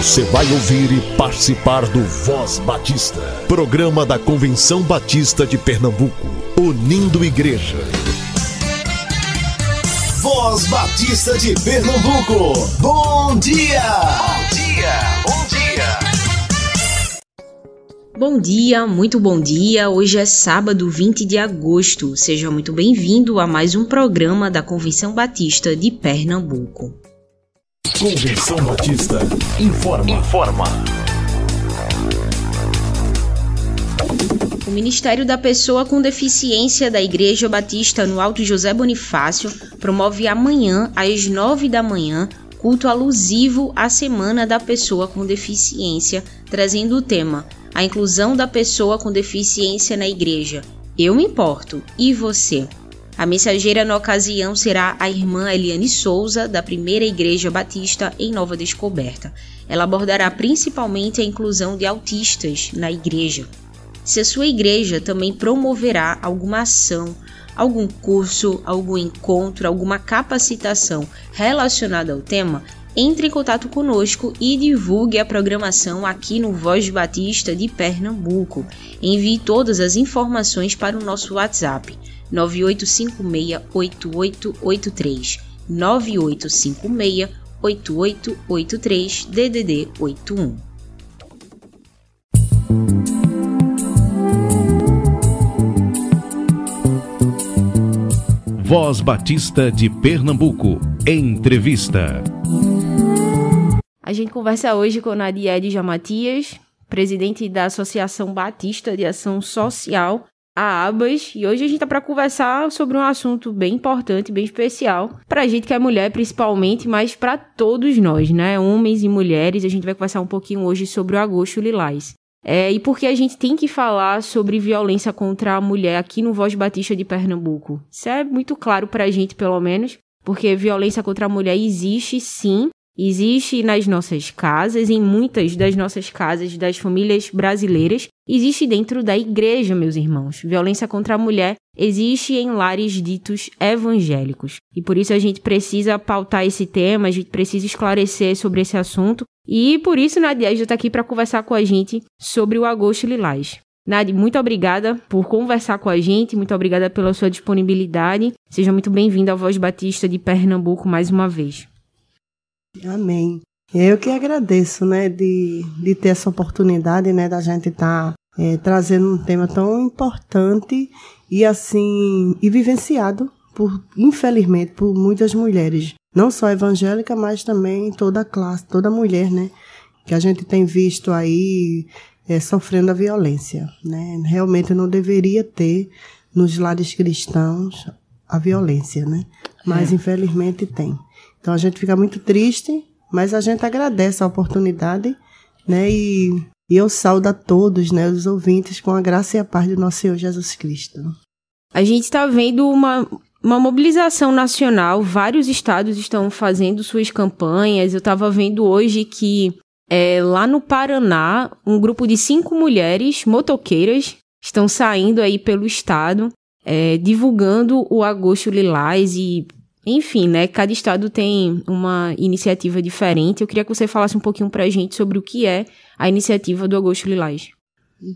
Você vai ouvir e participar do Voz Batista, programa da Convenção Batista de Pernambuco, unindo igreja. Voz Batista de Pernambuco, bom dia! Bom dia, bom dia! Bom dia, muito bom dia. Hoje é sábado 20 de agosto. Seja muito bem-vindo a mais um programa da Convenção Batista de Pernambuco. Convenção Batista informa. Informa. O Ministério da Pessoa com Deficiência da Igreja Batista no Alto José Bonifácio promove amanhã, às nove da manhã, culto alusivo à Semana da Pessoa com Deficiência, trazendo o tema A inclusão da pessoa com deficiência na igreja. Eu me importo. E você? A mensageira na ocasião será a irmã Eliane Souza, da Primeira Igreja Batista em Nova Descoberta. Ela abordará principalmente a inclusão de autistas na igreja. Se a sua igreja também promoverá alguma ação, algum curso, algum encontro, alguma capacitação relacionada ao tema, entre em contato conosco e divulgue a programação aqui no Voz Batista de Pernambuco. Envie todas as informações para o nosso WhatsApp 98568883 98568883 DDD 81. Voz Batista de Pernambuco. Entrevista. A gente conversa hoje com Nadia Edja Matias, presidente da Associação Batista de Ação Social a Abas e hoje a gente tá para conversar sobre um assunto bem importante, bem especial, pra gente que é mulher principalmente, mas para todos nós, né, homens e mulheres. A gente vai conversar um pouquinho hoje sobre o Agosto Lilás. É, e porque a gente tem que falar sobre violência contra a mulher aqui no Voz Batista de Pernambuco. Isso é muito claro pra gente, pelo menos, porque violência contra a mulher existe sim, Existe nas nossas casas, em muitas das nossas casas das famílias brasileiras, existe dentro da igreja, meus irmãos. Violência contra a mulher existe em lares ditos evangélicos. E por isso a gente precisa pautar esse tema, a gente precisa esclarecer sobre esse assunto. E por isso Nadia está aqui para conversar com a gente sobre o Agosto Lilás. Nadia, muito obrigada por conversar com a gente, muito obrigada pela sua disponibilidade. Seja muito bem-vinda ao Voz Batista de Pernambuco mais uma vez. Amém. Eu que agradeço, né, de, de ter essa oportunidade, né, da gente estar tá, é, trazendo um tema tão importante e assim, e vivenciado por, infelizmente, por muitas mulheres. Não só evangélica, mas também toda a classe, toda mulher, né, que a gente tem visto aí é, sofrendo a violência, né. Realmente não deveria ter nos lares cristãos a violência, né, mas é. infelizmente tem. Então a gente fica muito triste, mas a gente agradece a oportunidade, né? E, e eu saúdo a todos, né, os ouvintes, com a graça e a paz do nosso Senhor Jesus Cristo. A gente está vendo uma, uma mobilização nacional, vários estados estão fazendo suas campanhas. Eu estava vendo hoje que é, lá no Paraná, um grupo de cinco mulheres motoqueiras estão saindo aí pelo estado, é, divulgando o Agosto Lilás e enfim, né? Cada estado tem uma iniciativa diferente. Eu queria que você falasse um pouquinho para a gente sobre o que é a iniciativa do Agosto Lilás.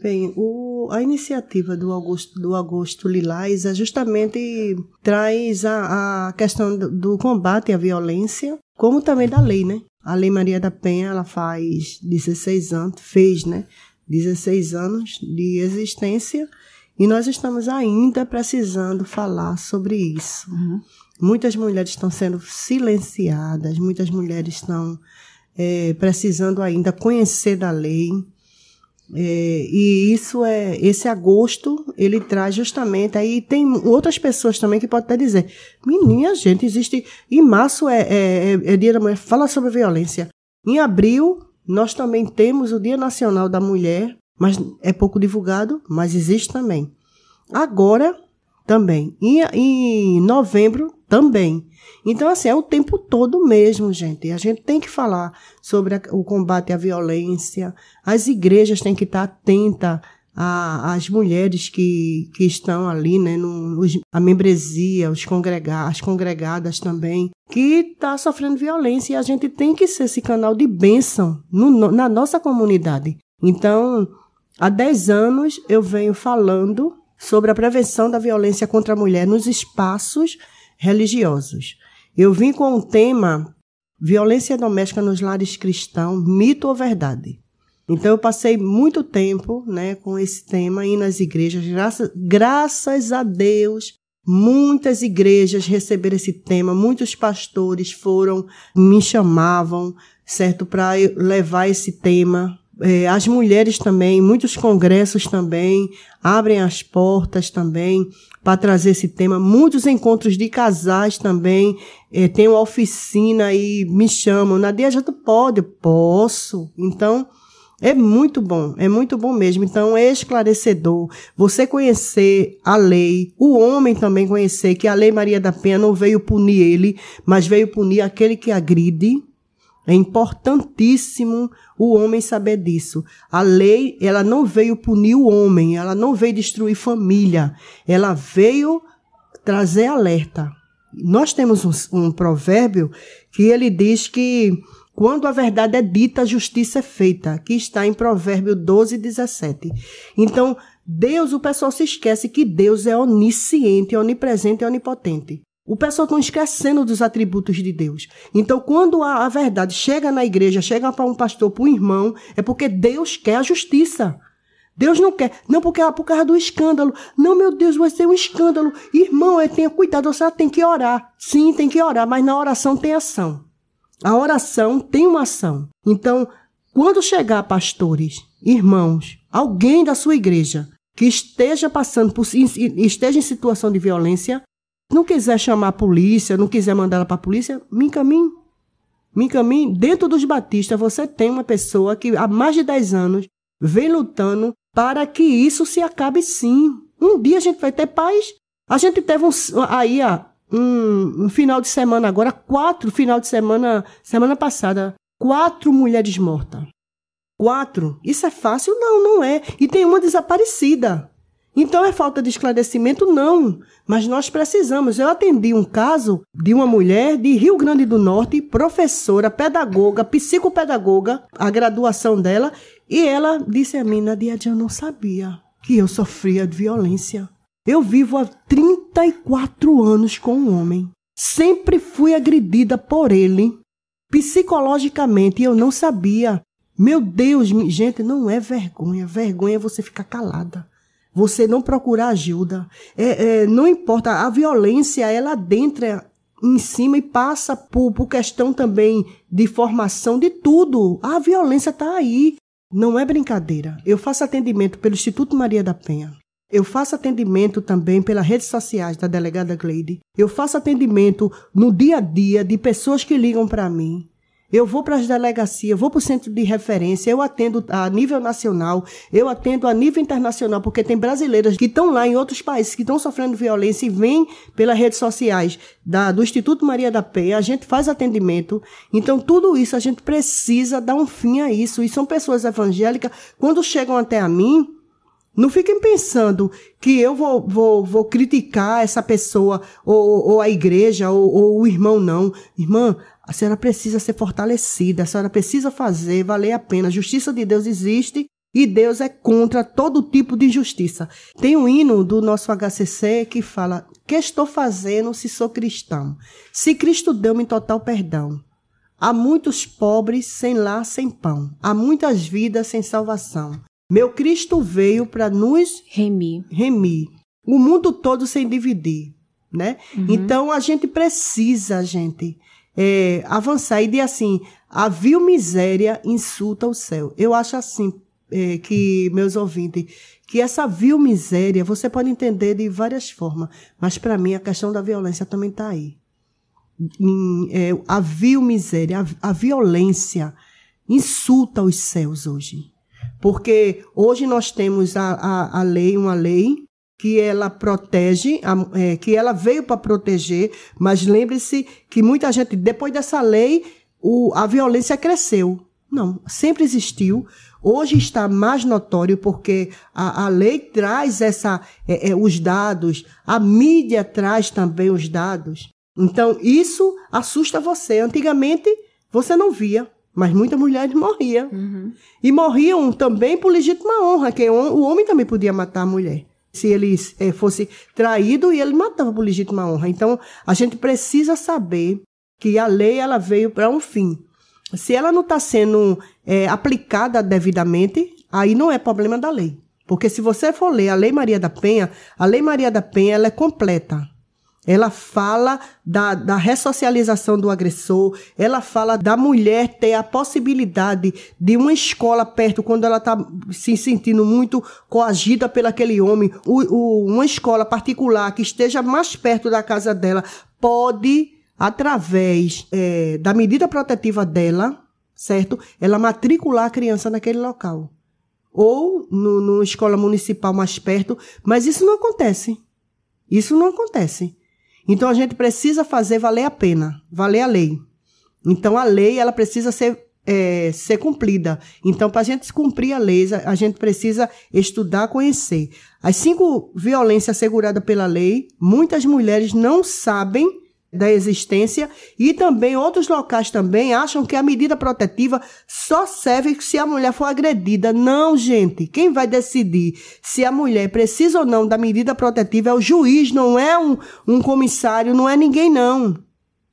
Bem, o, a iniciativa do Agosto, do Agosto Lilás é justamente traz a, a questão do, do, combate à violência, como também da lei, né? A Lei Maria da Penha, ela faz 16 anos, fez, né? 16 anos de existência e nós estamos ainda precisando falar sobre isso. Uhum. Muitas mulheres estão sendo silenciadas, muitas mulheres estão é, precisando ainda conhecer da lei. É, e isso é esse agosto ele traz justamente aí tem outras pessoas também que podem até dizer menina gente existe em março é, é, é, é dia da mulher fala sobre violência em abril nós também temos o dia nacional da mulher mas é pouco divulgado mas existe também agora também em, em novembro também. Então, assim, é o tempo todo mesmo, gente. A gente tem que falar sobre a, o combate à violência. As igrejas têm que estar atentas as mulheres que, que estão ali, né, no, a membresia, os congrega, as congregadas também, que está sofrendo violência e a gente tem que ser esse canal de bênção no, na nossa comunidade. Então, há 10 anos eu venho falando sobre a prevenção da violência contra a mulher nos espaços religiosos. Eu vim com o tema Violência doméstica nos lares cristãos, mito ou verdade? Então eu passei muito tempo, né, com esse tema aí nas igrejas. Graças, graças a Deus, muitas igrejas receberam esse tema, muitos pastores foram, me chamavam, certo, para levar esse tema. É, as mulheres também, muitos congressos também abrem as portas também para trazer esse tema. Muitos encontros de casais também. É, tem uma oficina e me chamam. Nadia, já tu pode? Posso. Então, é muito bom, é muito bom mesmo. Então, é esclarecedor você conhecer a lei, o homem também conhecer que a lei Maria da Penha não veio punir ele, mas veio punir aquele que agride. É importantíssimo o homem saber disso. A lei, ela não veio punir o homem, ela não veio destruir família, ela veio trazer alerta. Nós temos um, um provérbio que ele diz que quando a verdade é dita, a justiça é feita, que está em Provérbio 12, 17. Então, Deus, o pessoal se esquece que Deus é onisciente, onipresente e onipotente. O pessoal está esquecendo dos atributos de Deus. Então, quando a, a verdade chega na igreja, chega para um pastor, para um irmão, é porque Deus quer a justiça. Deus não quer. Não porque é por causa do escândalo. Não, meu Deus, vai ser um escândalo. Irmão, é, tenha cuidado, você tem que orar. Sim, tem que orar, mas na oração tem ação. A oração tem uma ação. Então, quando chegar pastores, irmãos, alguém da sua igreja que esteja passando por esteja em situação de violência, não quiser chamar a polícia, não quiser mandar ela para a polícia, me encaminhe. Me encaminhe. Dentro dos batistas, você tem uma pessoa que há mais de 10 anos vem lutando para que isso se acabe sim. Um dia a gente vai ter paz. A gente teve um, aí, um, um final de semana agora, quatro final de semana, semana passada, quatro mulheres mortas. Quatro. Isso é fácil? Não, não é. E tem uma desaparecida. Então é falta de esclarecimento? Não. Mas nós precisamos. Eu atendi um caso de uma mulher de Rio Grande do Norte, professora, pedagoga, psicopedagoga, a graduação dela, e ela disse a mim, Nadia, eu não sabia que eu sofria de violência. Eu vivo há 34 anos com um homem. Sempre fui agredida por ele, psicologicamente, e eu não sabia. Meu Deus, gente, não é vergonha. Vergonha é você ficar calada. Você não procurar ajuda. É, é, não importa, a violência, ela adentra em cima e passa por, por questão também de formação de tudo. A violência está aí. Não é brincadeira. Eu faço atendimento pelo Instituto Maria da Penha. Eu faço atendimento também pelas redes sociais da delegada Gleide. Eu faço atendimento no dia a dia de pessoas que ligam para mim. Eu vou para as delegacias, vou para o centro de referência, eu atendo a nível nacional, eu atendo a nível internacional, porque tem brasileiras que estão lá em outros países que estão sofrendo violência e vêm pelas redes sociais da, do Instituto Maria da Penha, a gente faz atendimento. Então, tudo isso a gente precisa dar um fim a isso. E são pessoas evangélicas, quando chegam até a mim, não fiquem pensando que eu vou, vou, vou criticar essa pessoa, ou, ou a igreja, ou, ou, o irmão, não. Irmã, a senhora precisa ser fortalecida, a senhora precisa fazer valer a pena. A justiça de Deus existe e Deus é contra todo tipo de injustiça. Tem um hino do nosso HCC que fala: Que estou fazendo se sou cristão? Se Cristo deu-me total perdão. Há muitos pobres sem lar, sem pão. Há muitas vidas sem salvação. Meu Cristo veio para nos remir. remir. O mundo todo sem dividir, né? Uhum. Então a gente precisa, gente, é, avançar e dizer assim: a vil miséria insulta o céu. Eu acho assim é, que meus ouvintes que essa vil miséria você pode entender de várias formas, mas para mim a questão da violência também está aí. Em, é, a vil miséria, a, a violência insulta os céus hoje. Porque hoje nós temos a, a, a lei, uma lei que ela protege, é, que ela veio para proteger, mas lembre-se que muita gente, depois dessa lei, o, a violência cresceu. Não, sempre existiu. Hoje está mais notório porque a, a lei traz essa, é, é, os dados, a mídia traz também os dados. Então, isso assusta você. Antigamente, você não via, mas muitas mulheres morriam. Uhum. E morriam também por legítima honra, que o homem também podia matar a mulher. Se ele é, fosse traído, e ele matava por legítima honra. Então, a gente precisa saber que a lei ela veio para um fim. Se ela não está sendo é, aplicada devidamente, aí não é problema da lei. Porque se você for ler a Lei Maria da Penha, a Lei Maria da Penha ela é completa. Ela fala da, da ressocialização do agressor, ela fala da mulher ter a possibilidade de uma escola perto quando ela está se sentindo muito coagida pelo aquele homem, o, o, uma escola particular que esteja mais perto da casa dela pode através é, da medida protetiva dela, certo? Ela matricular a criança naquele local. Ou no, numa escola municipal mais perto, mas isso não acontece. Isso não acontece. Então a gente precisa fazer valer a pena, valer a lei. Então a lei ela precisa ser é, ser cumprida. Então, para a gente cumprir a lei, a gente precisa estudar, conhecer. As cinco violências asseguradas pela lei, muitas mulheres não sabem da existência e também outros locais também acham que a medida protetiva só serve se a mulher for agredida. Não, gente. Quem vai decidir se a mulher precisa ou não da medida protetiva é o juiz, não é um, um comissário, não é ninguém não.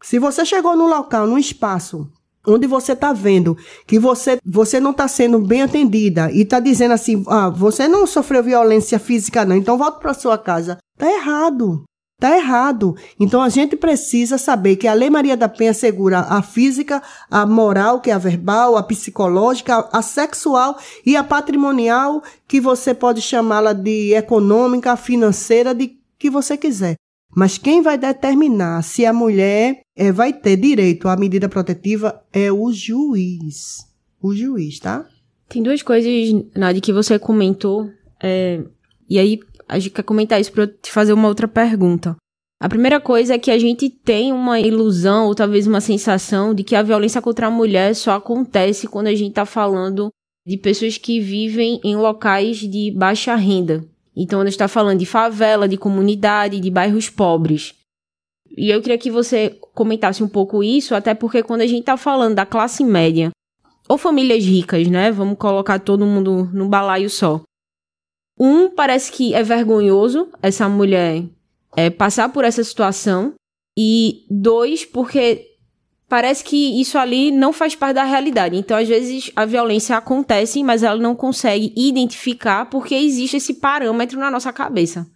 Se você chegou no local, num espaço onde você está vendo que você, você não está sendo bem atendida e está dizendo assim, ah, você não sofreu violência física não, então volta para sua casa. Tá errado. Está errado. Então a gente precisa saber que a Lei Maria da Penha segura a física, a moral, que é a verbal, a psicológica, a sexual e a patrimonial, que você pode chamá-la de econômica, financeira, de que você quiser. Mas quem vai determinar se a mulher é, vai ter direito à medida protetiva é o juiz. O juiz, tá? Tem duas coisas, Nádia, que você comentou. É, e aí a gente quer comentar isso para te fazer uma outra pergunta. A primeira coisa é que a gente tem uma ilusão ou talvez uma sensação de que a violência contra a mulher só acontece quando a gente está falando de pessoas que vivem em locais de baixa renda. Então, a gente está falando de favela, de comunidade, de bairros pobres. E eu queria que você comentasse um pouco isso, até porque quando a gente está falando da classe média, ou famílias ricas, né? Vamos colocar todo mundo num balaio só. Um, parece que é vergonhoso essa mulher é, passar por essa situação. E dois, porque parece que isso ali não faz parte da realidade. Então, às vezes, a violência acontece, mas ela não consegue identificar porque existe esse parâmetro na nossa cabeça.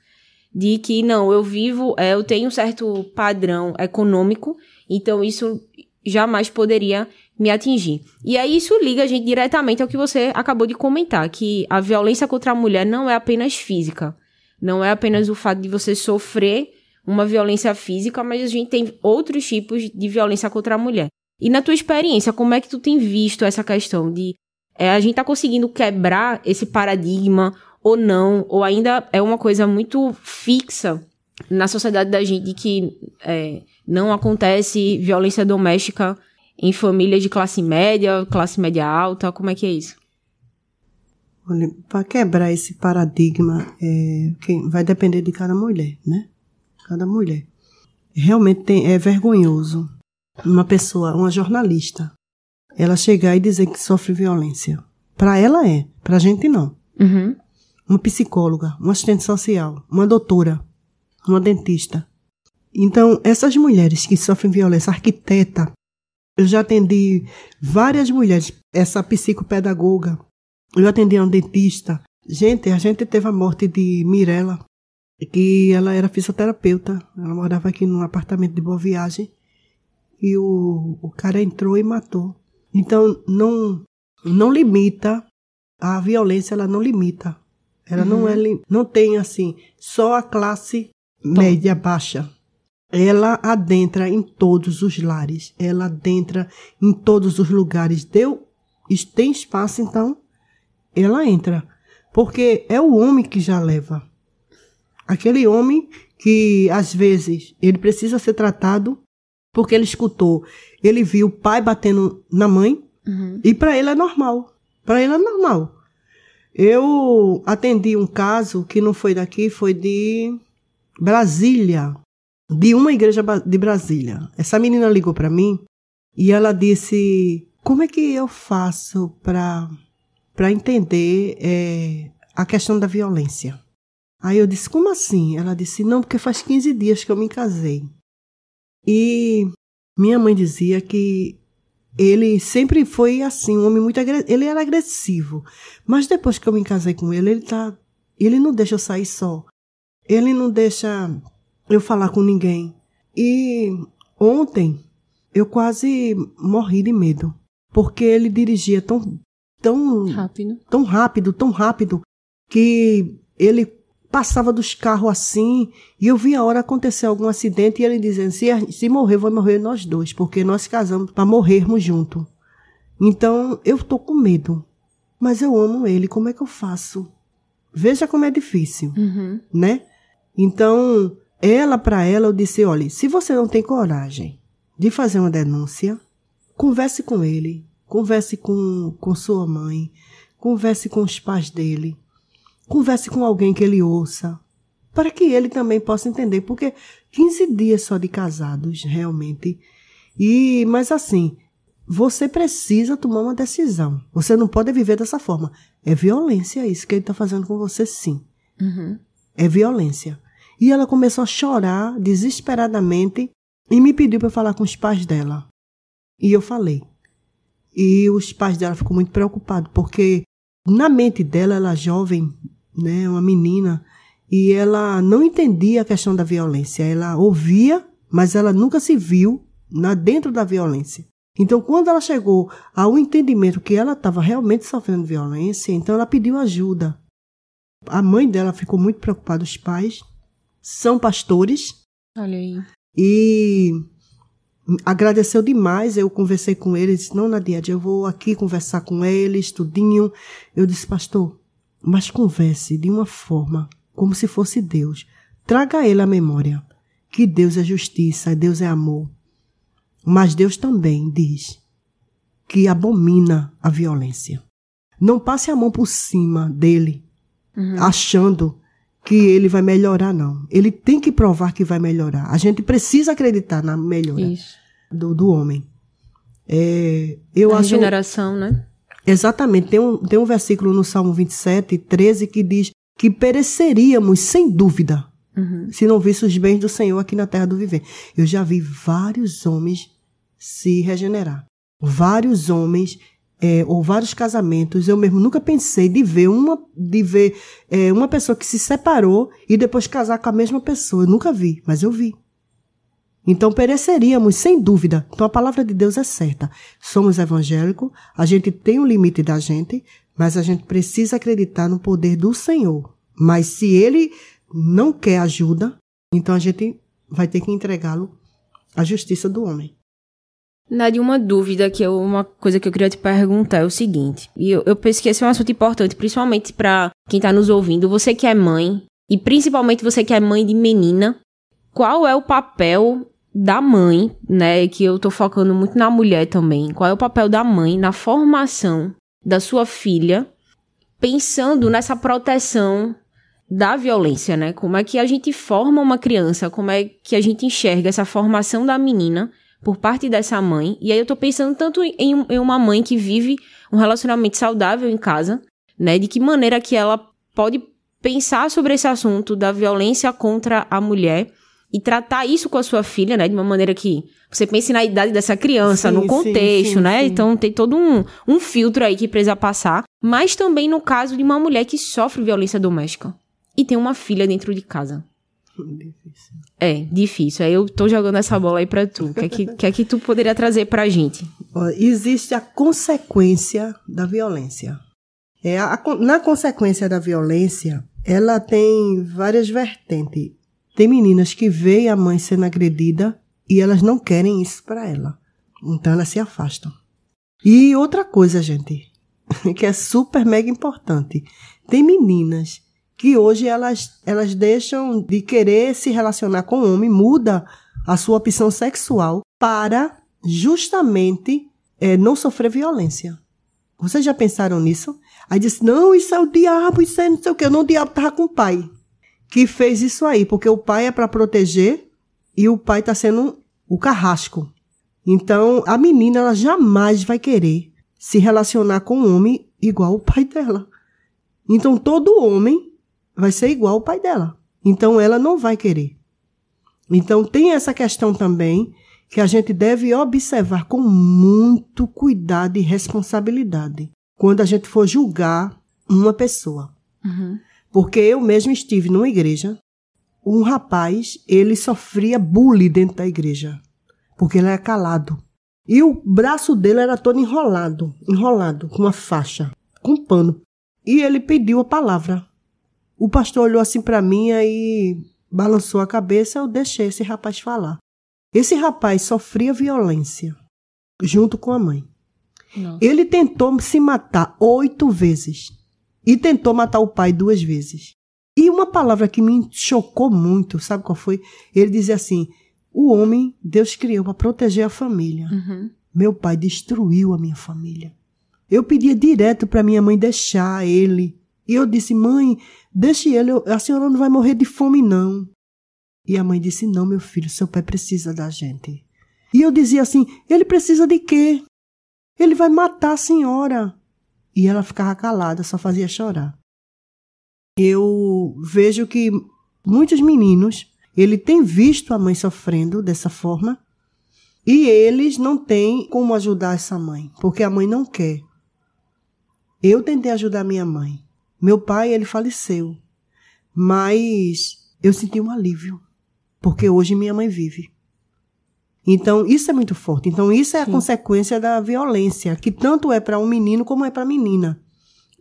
De que, não, eu vivo, é, eu tenho um certo padrão econômico, então isso jamais poderia me atingir. E aí isso liga a gente diretamente ao que você acabou de comentar, que a violência contra a mulher não é apenas física. Não é apenas o fato de você sofrer uma violência física, mas a gente tem outros tipos de violência contra a mulher. E na tua experiência, como é que tu tem visto essa questão de é, a gente tá conseguindo quebrar esse paradigma ou não, ou ainda é uma coisa muito fixa na sociedade da gente que é, não acontece violência doméstica em família de classe média, classe média alta? Como é que é isso? Olha, para quebrar esse paradigma, é, vai depender de cada mulher, né? Cada mulher. Realmente tem, é vergonhoso uma pessoa, uma jornalista, ela chegar e dizer que sofre violência. Para ela é, para a gente não. Uhum. Uma psicóloga, uma assistente social, uma doutora, uma dentista. Então, essas mulheres que sofrem violência, arquiteta, eu já atendi várias mulheres, essa psicopedagoga. Eu atendi uma dentista. Gente, a gente teve a morte de Mirella, que ela era fisioterapeuta. Ela morava aqui num apartamento de Boa Viagem. E o, o cara entrou e matou. Então, não, não limita. A violência, ela não limita. Ela uhum. não, é, não tem, assim, só a classe média baixa ela adentra em todos os lares, ela adentra em todos os lugares. Deu, tem espaço, então ela entra. Porque é o homem que já leva. Aquele homem que, às vezes, ele precisa ser tratado porque ele escutou. Ele viu o pai batendo na mãe, Uhum. E para ele é normal. Para ele é normal. Eu atendi um caso que não foi daqui, foi de Brasília, de uma igreja de Brasília. Essa menina ligou para mim e ela disse: Como é que eu faço para entender eh, a questão da violência? Aí eu disse: Como assim? Ela disse: Não, porque faz 15 dias que eu me casei. E minha mãe dizia que ele sempre foi assim, um homem muito agressivo. Ele era agressivo. Mas depois que eu me casei com ele, ele tá. Ele não deixa eu sair só. Ele não deixa eu falar com ninguém. E ontem eu quase morri de medo. Porque ele dirigia tão, tão, Rápido. tão rápido, tão rápido, que ele passava dos carros assim, e eu vi a hora acontecer algum acidente, e ele dizendo, se, se morrer, vai morrer nós dois, porque nós casamos para morrermos junto. Então, eu tô com medo. Mas eu amo ele, como é que eu faço? Veja como é difícil, Uhum. né? Então, ela para ela, eu disse, olha, se você não tem coragem de fazer uma denúncia, converse com ele, converse com, com sua mãe, converse com os pais dele, converse com alguém que ele ouça, para que ele também possa entender, porque 15 dias só de casados, realmente. E, mas assim, você precisa tomar uma decisão. Você não pode viver dessa forma. É violência isso que ele está fazendo com você, sim. Uhum. É violência. E ela começou a chorar desesperadamente e me pediu para falar com os pais dela. E eu falei. E os pais dela ficou muito preocupados, porque na mente dela, ela é jovem, né, uma menina, e ela não entendia a questão da violência. Ela ouvia, mas ela nunca se viu na dentro da violência. Então, quando ela chegou ao entendimento que ela estava realmente sofrendo violência, então ela pediu ajuda. A mãe dela ficou muito preocupada, os pais são pastores, Olha aí. e agradeceu demais. Eu conversei com ele, disse: Não, Nadia, eu vou aqui conversar com eles, tudinho. Eu disse: Pastor, mas converse de uma forma como se fosse Deus. Traga a ele a memória que Deus é justiça, Deus é amor. Mas Deus também diz que abomina a violência. Não passe a mão por cima dele, achando que ele vai melhorar, não. Ele tem que provar que vai melhorar. A gente precisa acreditar na melhora do, do homem. É, eu a acho. regeneração, né? Exatamente. Tem um, tem um versículo no Salmo 27, 13, que diz que pereceríamos, sem dúvida, Uhum. se não visse os bens do Senhor aqui na terra do viver. Eu já vi vários homens se regenerar. Vários homens, é, ou vários casamentos. Eu mesmo nunca pensei de ver uma, de ver é, uma pessoa que se separou e depois casar com a mesma pessoa. Eu nunca vi, mas eu vi. Então pereceríamos, sem dúvida. Então a palavra de Deus é certa. Somos evangélicos, a gente tem um limite da gente, mas a gente precisa acreditar no poder do Senhor. Mas se ele não quer ajuda, então a gente vai ter que entregá-lo à justiça do homem. Nadia, uma dúvida que eu, uma coisa que eu queria te perguntar é o seguinte, e eu, eu penso que esse é um assunto importante, principalmente para quem tá nos ouvindo, você que é mãe, e principalmente você que é mãe de menina, qual é o papel da mãe, né, que eu tô focando muito na mulher também, qual é o papel da mãe na formação da sua filha, pensando nessa proteção da violência, né? Como é que a gente forma uma criança, como é que a gente enxerga essa formação da menina por parte dessa mãe. E aí eu tô pensando tanto em, em uma mãe que vive um relacionamento saudável em casa, né? De que maneira que ela pode pensar sobre esse assunto da violência contra a mulher e tratar isso com a sua filha, né? De uma maneira que você pense na idade dessa criança, Sim, no contexto, sim, né? sim. Então tem todo um, um filtro aí que precisa passar. Mas também no caso de uma mulher que sofre violência doméstica e tem uma filha dentro de casa. É, difícil. Aí eu tô jogando essa bola aí pra tu. O que é que, que, é que tu poderia trazer pra gente? Existe a consequência da violência. É, a- a- na consequência da violência, ela tem várias vertentes. Tem meninas que veem a mãe sendo agredida e elas não querem isso para ela. Então elas se afastam. E outra coisa, gente, que é super mega importante. Tem meninas que hoje elas, elas deixam de querer se relacionar com o homem, muda a sua opção sexual para justamente é não sofrer violência. Vocês já pensaram nisso? Aí disse, não, isso é o diabo, isso é não sei o quê. Não, o diabo estava com o pai. Que fez isso aí, porque o pai é para proteger e o pai está sendo o carrasco. Então, a menina, ela jamais vai querer se relacionar com um homem igual o pai dela. Então, todo homem vai ser igual ao pai dela. Então, ela não vai querer. Então, tem essa questão também que a gente deve observar com muito cuidado e responsabilidade quando a gente for julgar uma pessoa. Uhum. Porque eu mesmo estive numa igreja, um rapaz, ele sofria bullying dentro da igreja, porque ele era calado. E o braço dele era todo enrolado, enrolado, com uma faixa, com pano. E ele pediu a palavra. O pastor olhou assim para mim e balançou a cabeça, eu deixei esse rapaz falar. Esse rapaz sofria violência junto com a mãe. Nossa. Ele tentou se matar oito vezes e tentou matar o pai duas vezes. E uma palavra que me chocou muito, sabe qual foi? Ele dizia assim: o homem Deus criou para proteger a família. Uhum. Meu pai destruiu a minha família. Eu pedia direto para minha mãe deixar ele. E eu disse: mãe, deixe ele, a senhora não vai morrer de fome, não. E a mãe disse: não, meu filho, seu pai precisa da gente. E eu dizia assim: ele precisa de quê? Ele vai matar a senhora. E ela ficava calada, só fazia chorar. Eu vejo que muitos meninos, ele tem visto a mãe sofrendo dessa forma e eles não têm como ajudar essa mãe, porque a mãe não quer. Eu tentei ajudar minha mãe. Meu pai, ele faleceu. Mas eu senti um alívio, porque hoje minha mãe vive. Então, isso é muito forte. Então, isso é a Sim. consequência da violência, que tanto é para um menino como é para a menina.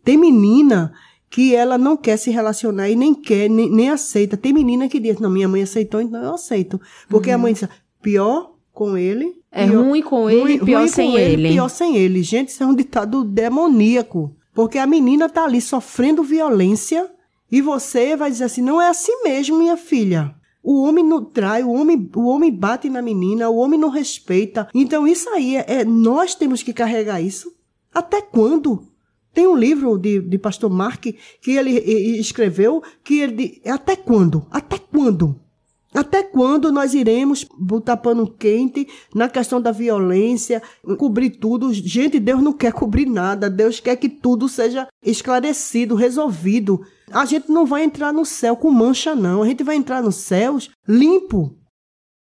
Tem menina que ela não quer se relacionar e nem quer, nem, nem aceita. Tem menina que diz, não, minha mãe aceitou, então eu aceito. Porque a mãe diz, pior com ele. Uhum. É pior- ruim com ele, ruim- pior ruim sem com ele. Pior sem ele. Gente, isso é um ditado demoníaco. Porque a menina tá ali sofrendo violência e você vai dizer assim, não é assim mesmo, minha filha. O homem não trai, o homem, o homem bate na menina, o homem não respeita. Então isso aí é, é- nós temos que carregar isso. Até quando? Tem um livro de, de pastor Mark que ele e- e escreveu que ele até quando? Até quando? Até quando nós iremos botar pano quente na questão da violência, cobrir tudo? Gente, Deus não quer cobrir nada. Deus quer que tudo seja esclarecido, resolvido. A gente não vai entrar no céu com mancha, não. A gente vai entrar nos céus limpo.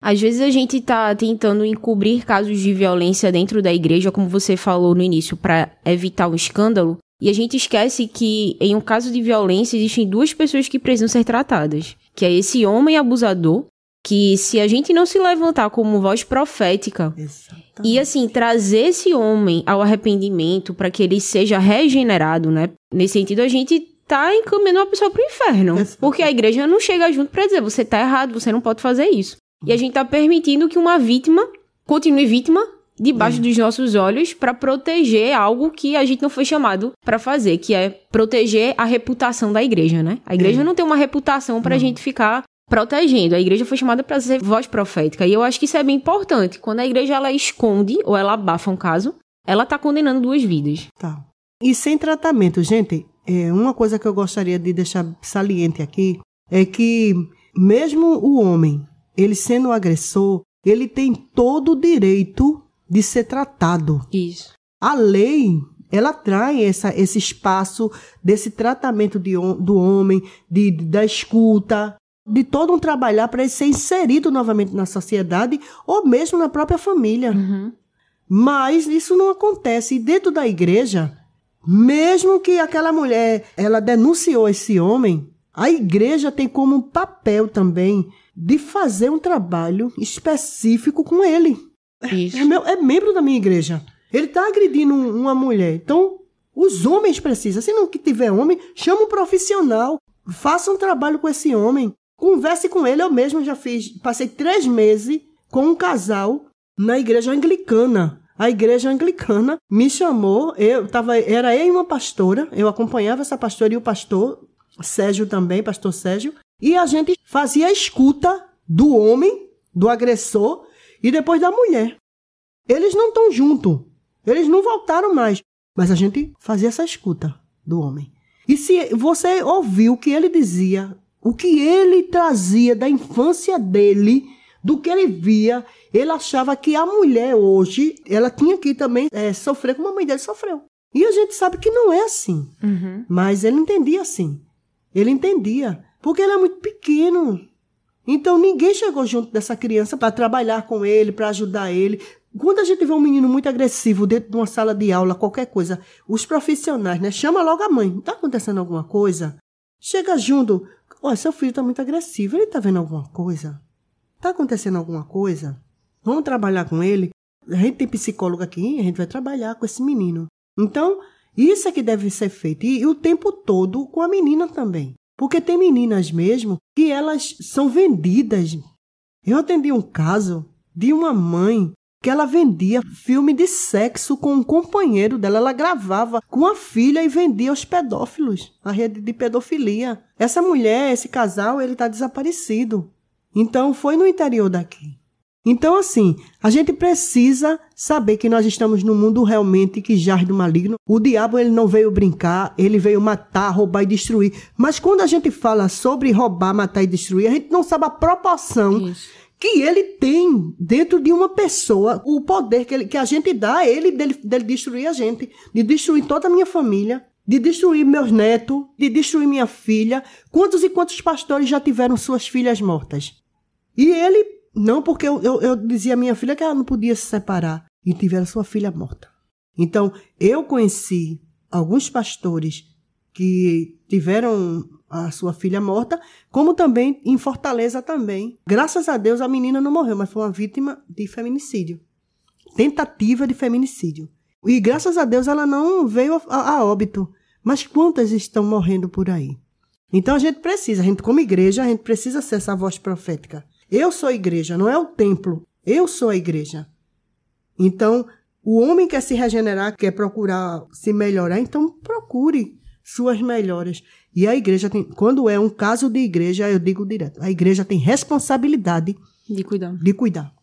Às vezes a gente tá tentando encobrir casos de violência dentro da igreja, como você falou no início, para evitar um escândalo. E a gente esquece que em um caso de violência existem duas pessoas que precisam ser tratadas, que é esse homem abusador, que se a gente não se levantar como voz profética e assim trazer esse homem ao arrependimento para que ele seja regenerado, né? Nesse sentido a gente tá encaminhando uma pessoa pro inferno, Exato. porque a igreja não chega junto para dizer você tá errado, você não pode fazer isso. E a gente tá permitindo que uma vítima continue vítima debaixo dos nossos olhos para proteger algo que a gente não foi chamado para fazer, que é proteger a reputação da igreja, né? A igreja não tem uma reputação pra gente ficar protegendo. A igreja foi chamada para ser voz profética. E eu acho que isso é bem importante. Quando a igreja ela esconde ou ela abafa um caso, ela tá condenando duas vidas. Tá. E sem tratamento, gente, é, uma coisa que eu gostaria de deixar saliente aqui é que mesmo o homem, ele sendo o agressor, ele tem todo o direito de ser tratado. Isso. A lei, ela traz essa, esse espaço desse tratamento de, do homem, de, da escuta, de todo um trabalhar para ele ser inserido novamente na sociedade ou mesmo na própria família. Uhum. Mas isso não acontece. E dentro da igreja, mesmo que aquela mulher ela denunciou esse homem, a igreja tem como papel também de fazer um trabalho específico com ele. É, meu- é membro da minha igreja. Ele está agredindo um- uma mulher. Então, os homens precisam. Se não que tiver homem, chama um profissional. Faça um trabalho com esse homem. Converse com ele. Eu mesmo já fiz. Passei três meses com um casal na igreja anglicana. A igreja anglicana me chamou. Eu tava, era eu e uma pastora. Eu acompanhava essa pastora e o pastor Sérgio também, pastor Sérgio. E a gente fazia a escuta do homem, do agressor, e depois da mulher. Eles não estão juntos. Eles não voltaram mais. Mas a gente fazia essa escuta do homem. E se você ouviu o que ele dizia, o que ele trazia da infância dele, do que ele via, ele achava que a mulher hoje, ela tinha que também é, sofrer como a mãe dele sofreu. E a gente sabe que não é assim. Uhum. Mas ele entendia assim. Ele entendia. Porque ele é muito pequeno. Então ninguém chegou junto dessa criança para trabalhar com ele, para ajudar ele. Quando a gente vê um menino muito agressivo dentro de uma sala de aula, qualquer coisa, os profissionais, né, chama logo a mãe. Está acontecendo alguma coisa? Chega junto. Olha, seu filho está muito agressivo. Ele está vendo alguma coisa? Está acontecendo alguma coisa? Vamos trabalhar com ele? A gente tem psicólogo aqui, a gente vai trabalhar com esse menino. Então, isso é que deve ser feito. E, e o tempo todo com a menina também. Porque tem meninas mesmo que elas são vendidas. Eu atendi um caso de uma mãe que ela vendia filme de sexo com um companheiro dela. Ela gravava com a filha e vendia aos pedófilos, a rede de pedofilia. Essa mulher, esse casal, ele está desaparecido. Então foi no interior daqui. Então, assim, a gente precisa saber que nós estamos num mundo realmente que jaz do maligno. O diabo ele não veio brincar, ele veio matar, roubar e destruir. Mas quando a gente fala sobre roubar, matar e destruir, a gente não sabe a proporção Isso. que ele tem dentro de uma pessoa, o poder que, ele, que a gente dá a ele dele, dele destruir a gente, de destruir toda a minha família, de destruir meus netos, de destruir minha filha. Quantos e quantos pastores já tiveram suas filhas mortas? E ele não, porque eu, eu, eu dizia à minha filha que ela não podia se separar e tiveram sua filha morta. Então, eu conheci alguns pastores que tiveram a sua filha morta, como também em Fortaleza também. Graças a Deus a menina não morreu, mas foi uma vítima de feminicídio. Tentativa de feminicídio. E graças a Deus ela não veio a, a óbito. Mas quantas estão morrendo por aí? Então a gente precisa, a gente como igreja, a gente precisa ser essa voz profética. Eu sou a igreja, não é o templo. Eu sou a igreja. Então, o homem quer se regenerar, quer procurar se melhorar, então procure suas melhoras. E a igreja tem, quando é um caso de igreja, eu digo direto, a igreja tem responsabilidade de cuidar. De cuidar.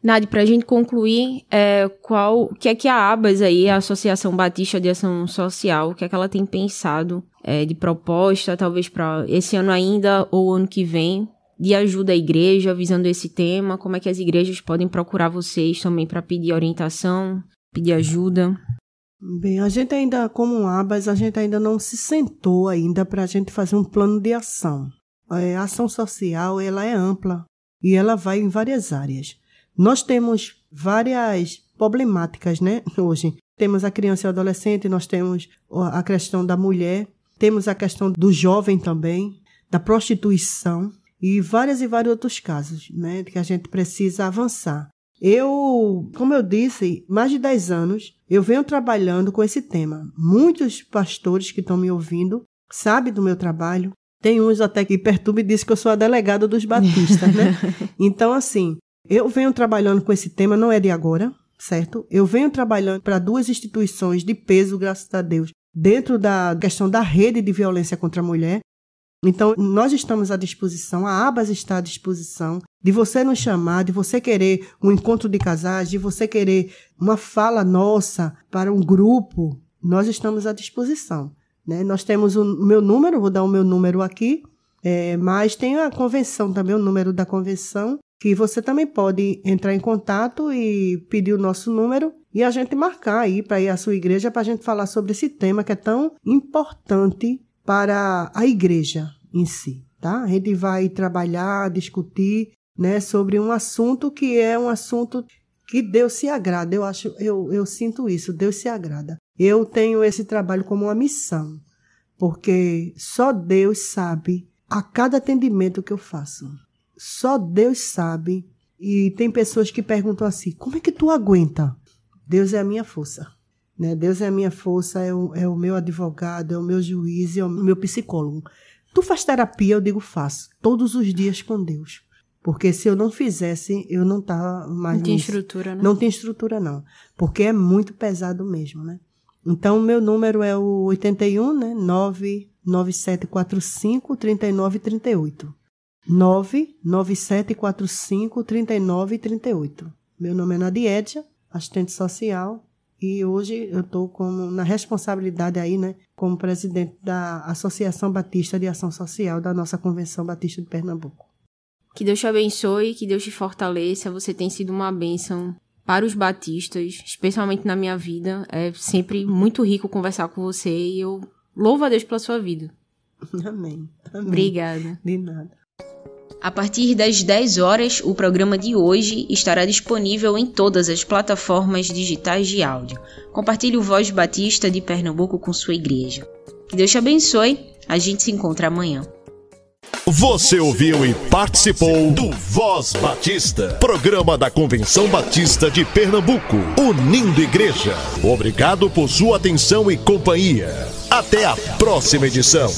Nadi, para a gente concluir, é, qual, o que é que a ABAS aí, a Associação Batista de Ação Social, o que é que ela tem pensado é, de proposta, talvez para esse ano ainda ou ano que vem, de ajuda à igreja visando esse tema? Como é que as igrejas podem procurar vocês também para pedir orientação, pedir ajuda? Bem, a gente ainda, como ABAS, a gente ainda não se sentou ainda para a gente fazer um plano de ação. É, a ação social, ela é ampla e ela vai em várias áreas. Nós temos várias problemáticas, né, hoje. Temos a criança e o adolescente, nós temos a questão da mulher, temos a questão do jovem também, da prostituição, e vários e vários outros casos, né, que a gente precisa avançar. Eu, como eu disse, mais de 10 anos eu venho trabalhando com esse tema. Muitos pastores que estão me ouvindo sabem do meu trabalho. Tem uns até que perturbam e dizem que eu sou a delegada dos batistas, né? Então, assim, eu venho trabalhando com esse tema, não é de agora, certo? Eu venho trabalhando para duas instituições de peso, graças a Deus, dentro da questão da rede de violência contra a mulher, então, nós estamos à disposição, a Abas está à disposição de você nos chamar, de você querer um encontro de casais, de você querer uma fala nossa para um grupo. Nós estamos à disposição. Né? Nós temos o meu número, vou dar o meu número aqui, é, mas tem a convenção também, o número da convenção, que você também pode entrar em contato e pedir o nosso número e a gente marcar aí para ir à sua igreja para a gente falar sobre esse tema que é tão importante para a igreja em si, tá? A gente vai trabalhar, discutir, né, sobre um assunto que é um assunto que Deus se agrada. Eu acho, eu, eu sinto isso, Deus se agrada. Eu tenho esse trabalho como uma missão, porque só Deus sabe a cada atendimento que eu faço. Só Deus sabe. E tem pessoas que perguntam assim: como é que tu aguenta? Deus é a minha força. Né? Deus é a minha força, é o, é o meu advogado, é o meu juiz, é o meu psicólogo. Tu faz terapia? Eu digo, faço. Todos os dias com Deus. Porque se eu não fizesse, eu não tava mais. Não tem estrutura, né? Não tem estrutura, não. Porque é muito pesado mesmo, né? Então, o meu número é o 81, né? 99745 3938. 99745 3938. Meu nome é Nadiedia, assistente social E hoje eu estou na responsabilidade aí, né, como presidente da Associação Batista de Ação Social da nossa Convenção Batista de Pernambuco. Que Deus te abençoe, que Deus te fortaleça. Você tem sido uma bênção para os batistas, especialmente na minha vida. É sempre muito rico conversar com você e eu louvo a Deus pela sua vida. Amém. Amém. Obrigada. De nada. A partir das 10 horas, o programa de hoje estará disponível em todas as plataformas digitais de áudio. Compartilhe o Voz Batista de Pernambuco com sua igreja. Que Deus te abençoe. A gente se encontra amanhã. Você ouviu e participou do Voz Batista, programa da Convenção Batista de Pernambuco, unindo igreja. Obrigado por sua atenção e companhia. Até a próxima edição.